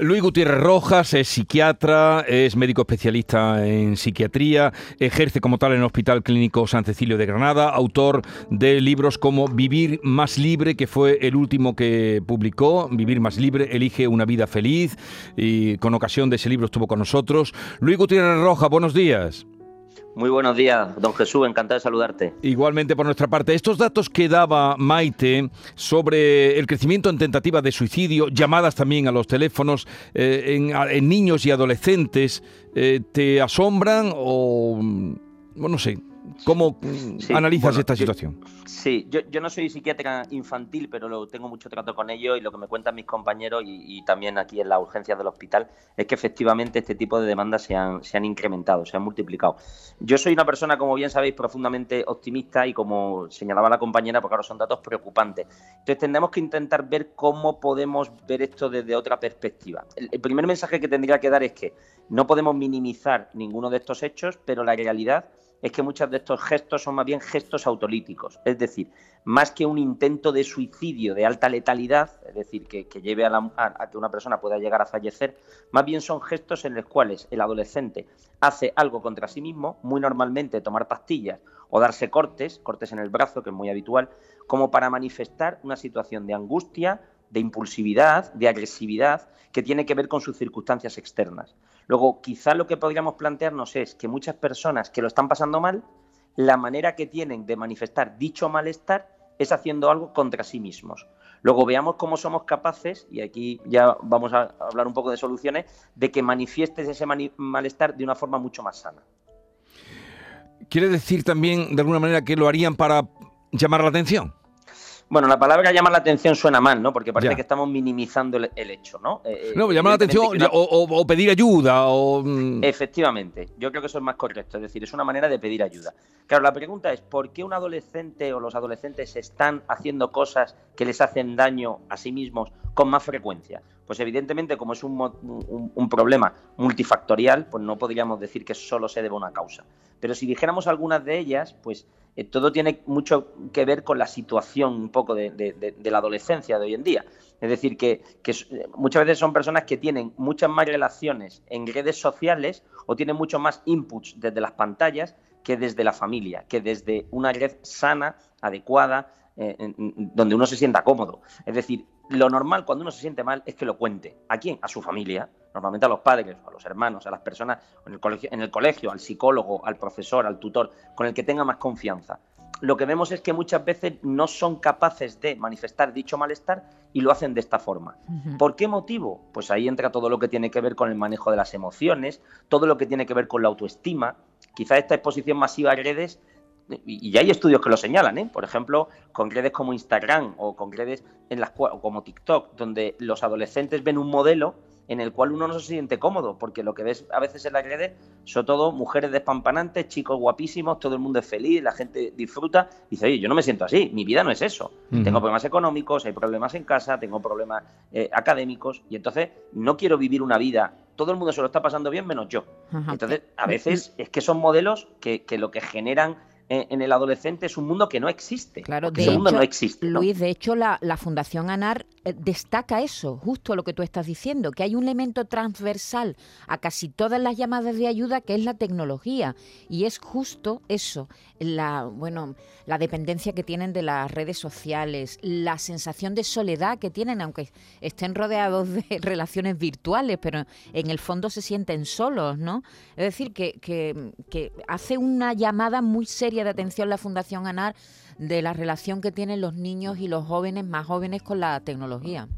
Luis Gutiérrez Rojas es psiquiatra, es médico especialista en psiquiatría, ejerce como tal en el Hospital Clínico San Cecilio de Granada, autor de libros como Vivir más libre, que fue el último que publicó, Vivir más libre, elige una vida feliz, y con ocasión de ese libro estuvo con nosotros. Luis Gutiérrez Rojas, buenos días. Muy buenos días, don Jesús, encantado de saludarte. Igualmente por nuestra parte, estos datos que daba Maite sobre el crecimiento en tentativa de suicidio, llamadas también a los teléfonos eh, en, niños y adolescentes, eh, ¿te asombran o, bueno, no sé, ¿Cómo analizas esta situación? sí, yo, no soy psiquiatra infantil, pero lo, tengo mucho trato con ello y lo que me cuentan mis compañeros y, también aquí en las urgencias del hospital es que efectivamente este tipo de demandas se han, se han incrementado, se han multiplicado. Yo soy una persona, como bien sabéis, profundamente optimista y como señalaba la compañera, porque ahora son datos preocupantes. Entonces tendremos que intentar ver cómo podemos ver esto desde otra perspectiva. el primer mensaje que tendría que dar es que no podemos minimizar ninguno de estos hechos, pero la realidad es que muchos de estos gestos son más bien gestos autolíticos, es decir, más que un intento de suicidio de alta letalidad, es decir, que, lleve a, que una persona pueda llegar a fallecer, más bien son gestos en los cuales el adolescente hace algo contra sí mismo, muy normalmente tomar pastillas o darse cortes, cortes en el brazo, que es muy habitual, como para manifestar una situación de angustia, de impulsividad, de agresividad, que tiene que ver con sus circunstancias externas. Luego, quizá lo que podríamos plantearnos es que muchas personas que lo están pasando mal, la manera que tienen de manifestar dicho malestar es haciendo algo contra sí mismos. Luego veamos cómo somos capaces, y aquí ya vamos a hablar un poco de soluciones, de que manifiestes ese malestar de una forma mucho más sana. ¿Quiere decir también, de alguna manera, que lo harían para llamar la atención? Bueno, la palabra llamar la atención suena mal, ¿no? Porque parece que estamos minimizando el, hecho, ¿no? Eh, no, llamar la atención o, pedir ayuda o... Mm. Efectivamente, yo creo que eso es más correcto, es decir, es una manera de pedir ayuda. Claro, la pregunta es, ¿por qué un adolescente o los adolescentes están haciendo cosas que les hacen daño a sí mismos con más frecuencia? Pues evidentemente, como es un, problema multifactorial, pues no podríamos decir que solo se debe a una causa. Pero si dijéramos algunas de ellas, pues eh, todo tiene mucho que ver con la situación un poco de, la adolescencia de hoy en día. Es decir, que, muchas veces son personas que tienen muchas más relaciones en redes sociales o tienen mucho más inputs desde las pantallas que desde la familia, que desde una red sana, adecuada, eh, donde uno se sienta cómodo. Es decir, lo normal cuando uno se siente mal es que lo cuente. ¿A quién? A su familia, normalmente a los padres, a los hermanos, a las personas en el, colegio, en el colegio, al psicólogo, al profesor, al tutor, con el que tenga más confianza. Lo que vemos es que muchas veces no son capaces de manifestar dicho malestar y lo hacen de esta forma. ¿Por qué motivo? Pues ahí entra todo lo que tiene que ver con el manejo de las emociones, todo lo que tiene que ver con la autoestima. Quizá esta exposición masiva a redes y ya hay estudios que lo señalan, ¿eh? por ejemplo, con redes como Instagram o con redes en las como TikTok, donde los adolescentes ven un modelo en el cual uno no se siente cómodo, porque lo que ves a veces en las redes son todo mujeres despampanantes, chicos guapísimos, todo el mundo es feliz, la gente disfruta, y dice, oye, yo no me siento así, mi vida no es eso. Tengo problemas económicos, hay problemas en casa, tengo problemas eh, académicos, y entonces no quiero vivir una vida, todo el mundo se lo está pasando bien menos yo. Entonces, a veces es que son modelos que, que lo que generan en el adolescente es un mundo que no existe. Claro, de hecho, no existe. Luis, de hecho, la, Fundación ANAR destaca eso, justo lo que tú estás diciendo, que hay un elemento transversal a casi todas las llamadas de ayuda que es la tecnología. Y es justo eso, la, bueno, la dependencia que tienen de las redes sociales, la sensación de soledad que tienen, aunque estén rodeados de relaciones virtuales, pero en el fondo se sienten solos, ¿no? Es decir, que, que, que hace una llamada muy seria de atención la Fundación ANAR de la relación que tienen los niños y los jóvenes más jóvenes con la tecnología.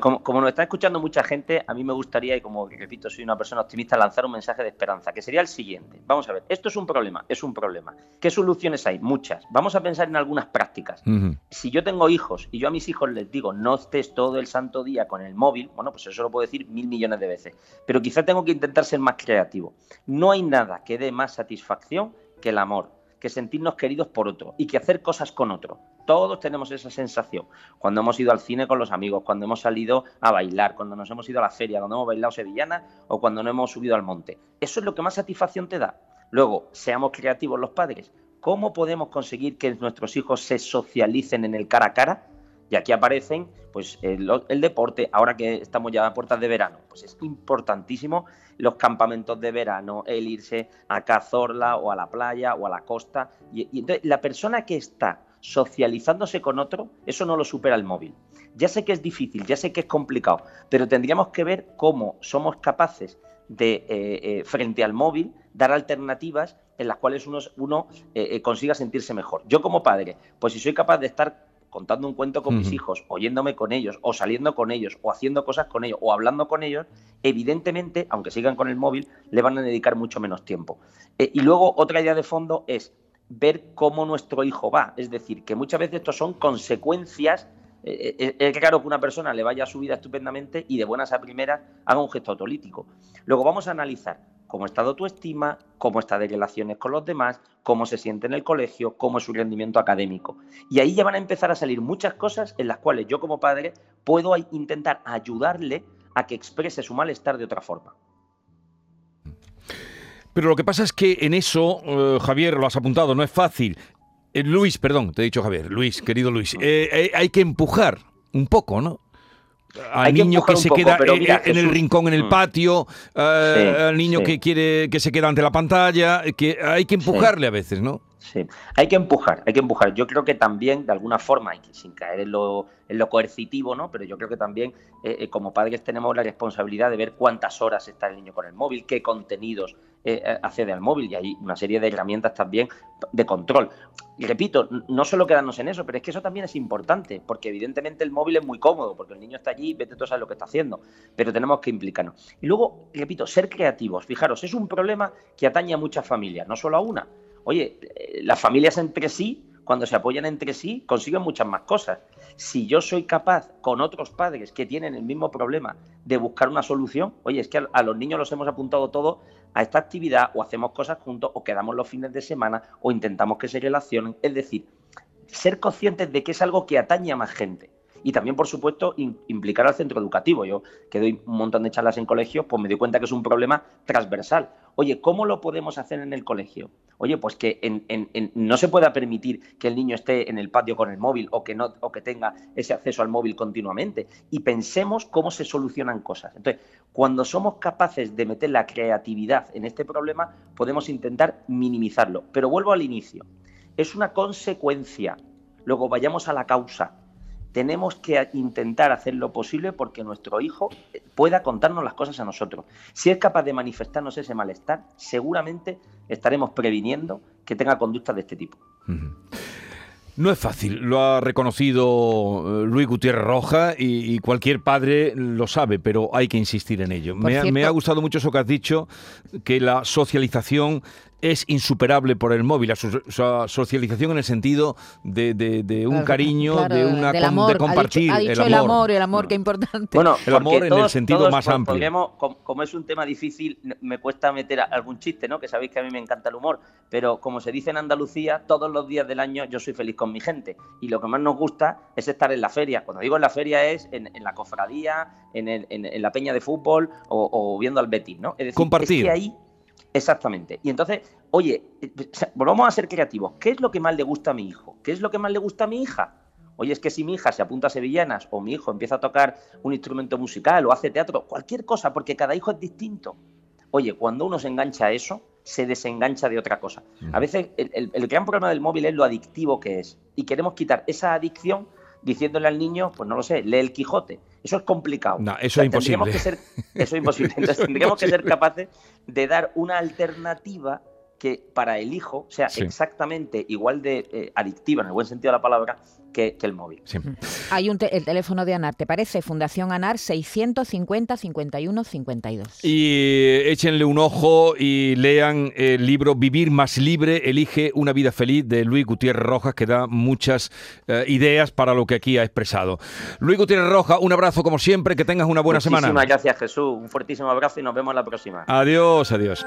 como, como, nos está escuchando mucha gente, a mí me gustaría, y como repito, soy una persona optimista, lanzar un mensaje de esperanza, que sería el siguiente. Vamos a ver, esto es un problema, es un problema. ¿Qué soluciones hay? Muchas. Vamos a pensar en algunas prácticas. Si yo tengo hijos y yo a mis hijos les digo, no estés todo el santo día con el móvil, bueno, pues eso lo puedo decir mil millones de veces. Pero quizá tengo que intentar ser más creativo. No hay nada que dé más satisfacción que el amor, que sentirnos queridos por otro y que hacer cosas con otro. Todos tenemos esa sensación. Cuando hemos ido al cine con los amigos, cuando hemos salido a bailar, cuando nos hemos ido a la feria, cuando hemos bailado sevillana o cuando no hemos subido al monte. Eso es lo que más satisfacción te da. Luego, seamos creativos los padres. ¿Cómo podemos conseguir que nuestros hijos se socialicen en el cara a cara? Y aquí aparecen pues el, deporte, ahora que estamos ya a puertas de verano, pues es importantísimo los campamentos de verano, el irse a Cazorla o a la playa o a la costa. Y, entonces la persona que está socializándose con otro, eso no lo supera el móvil. Ya sé que es difícil, ya sé que es complicado, pero tendríamos que ver cómo somos capaces de, eh, eh, frente al móvil, dar alternativas en las cuales uno, uno eh, consiga sentirse mejor. Yo como padre, pues si soy capaz de estar contando un cuento con mis hijos, oyéndome con ellos, o saliendo con ellos, o haciendo cosas con ellos, o hablando con ellos, evidentemente, aunque sigan con el móvil, le van a dedicar mucho menos tiempo. y luego otra idea de fondo es ver cómo nuestro hijo va. Es decir, que muchas veces esto son consecuencias. Eh, eh, es claro que una persona le vaya a su vida estupendamente y de buenas a primeras haga un gesto autolítico. Luego vamos a analizar cómo está de autoestima, cómo está de relaciones con los demás, cómo se siente en el colegio, cómo es su rendimiento académico. Y ahí ya van a empezar a salir muchas cosas en las cuales yo como padre puedo intentar ayudarle a que exprese su malestar de otra forma. Pero lo que pasa es que en eso, eh, Javier, lo has apuntado, no es fácil. Eh, Luis, perdón, te he dicho Javier, Luis, querido Luis, eh, hay que empujar un poco, ¿no? Al niño que, se queda en el rincón, en el mm. patio, al niño que quiere que se queda ante la pantalla, que hay que empujarle a veces, ¿no? Sí, hay que empujar, hay que empujar. Yo creo que también, de alguna forma, sin caer en lo, en lo coercitivo, ¿no? Pero yo creo que también, eh, eh, como padres, tenemos la responsabilidad de ver cuántas horas está el niño con el móvil, qué contenidos eh, accede al móvil y hay una serie de herramientas también de control. Y repito, no solo quedarnos en eso, pero es que eso también es importante, porque evidentemente el móvil es muy cómodo, porque el niño está allí, vete tú sabes lo que está haciendo, pero tenemos que implicarnos. Y luego, repito, ser creativos. Fijaros, es un problema que atañe a muchas familias, no solo a una. Oye, eh, las familias entre sí, cuando se apoyan entre sí, consiguen muchas más cosas. Si yo soy capaz con otros padres que tienen el mismo problema de buscar una solución, oye, es que a, los niños los hemos apuntado todos a esta actividad o hacemos cosas juntos o quedamos los fines de semana o intentamos que se relacionen. Es decir, ser conscientes de que es algo que atañe a más gente y también, por supuesto, implicar al centro educativo. Yo que doy un montón de charlas en colegios, pues me doy cuenta que es un problema transversal. Oye, ¿cómo lo podemos hacer en el colegio? Oye, pues que no se pueda permitir que el niño esté en el patio con el móvil o que, no, o que tenga ese acceso al móvil continuamente. Y pensemos cómo se solucionan cosas. Entonces, cuando somos capaces de meter la creatividad en este problema, podemos intentar minimizarlo. Pero vuelvo al inicio. Es una consecuencia. Luego vayamos a la causa tenemos que intentar hacer lo posible porque nuestro hijo pueda contarnos las cosas a nosotros. Si es capaz de manifestarnos ese malestar, seguramente estaremos previniendo que tenga conductas de este tipo. No es fácil, lo ha reconocido eh, Luis Gutiérrez Roja y, cualquier padre lo sabe, pero hay que insistir en ello. me ha gustado mucho eso que has dicho, que la socialización es insuperable por el móvil, la socialización en el sentido de, un cariño, de una de compartir. Ha dicho, el, amor, el amor, que importante. Bueno, el amor en el sentido más amplio. como, es un tema difícil, me cuesta meter algún chiste, ¿no? Que sabéis que a mí me encanta el humor, pero como se dice en Andalucía, todos los días del año yo soy feliz con mi gente y lo que más nos gusta es estar en la feria. Cuando digo en la feria es en, la cofradía, en, la peña de fútbol o, viendo al Betis, ¿no? Es decir, compartir. Es que ahí Exactamente. Y entonces, oye, volvamos a ser creativos. ¿Qué es lo que más le gusta a mi hijo? ¿Qué es lo que más le gusta a mi hija? Oye, es que si mi hija se apunta a sevillanas o mi hijo empieza a tocar un instrumento musical o hace teatro, cualquier cosa, porque cada hijo es distinto. Oye, cuando uno se engancha a eso, se desengancha de otra cosa. A veces el, el gran problema del móvil es lo adictivo que es. Y queremos quitar esa adicción diciéndole al niño, pues no lo sé, lee el Quijote. Eso es complicado. No, eso es imposible. Que ser, eso es imposible. Entonces tendríamos que ser capaces de dar una alternativa que para el hijo sea exactamente igual de eh, adictiva, en el buen sentido de la palabra, que, el móvil. Hay un el teléfono de ANAR, ¿te parece? Fundación ANAR 650 51 52. Y échenle un ojo y lean el libro Vivir más libre, elige una vida feliz de Luis Gutiérrez Rojas, que da muchas eh, ideas para lo que aquí ha expresado. Luis Gutiérrez Rojas, un abrazo como siempre, que tengas una buena semana. Muchísimas gracias Jesús, un fuertísimo abrazo y nos vemos la próxima. Adiós, adiós.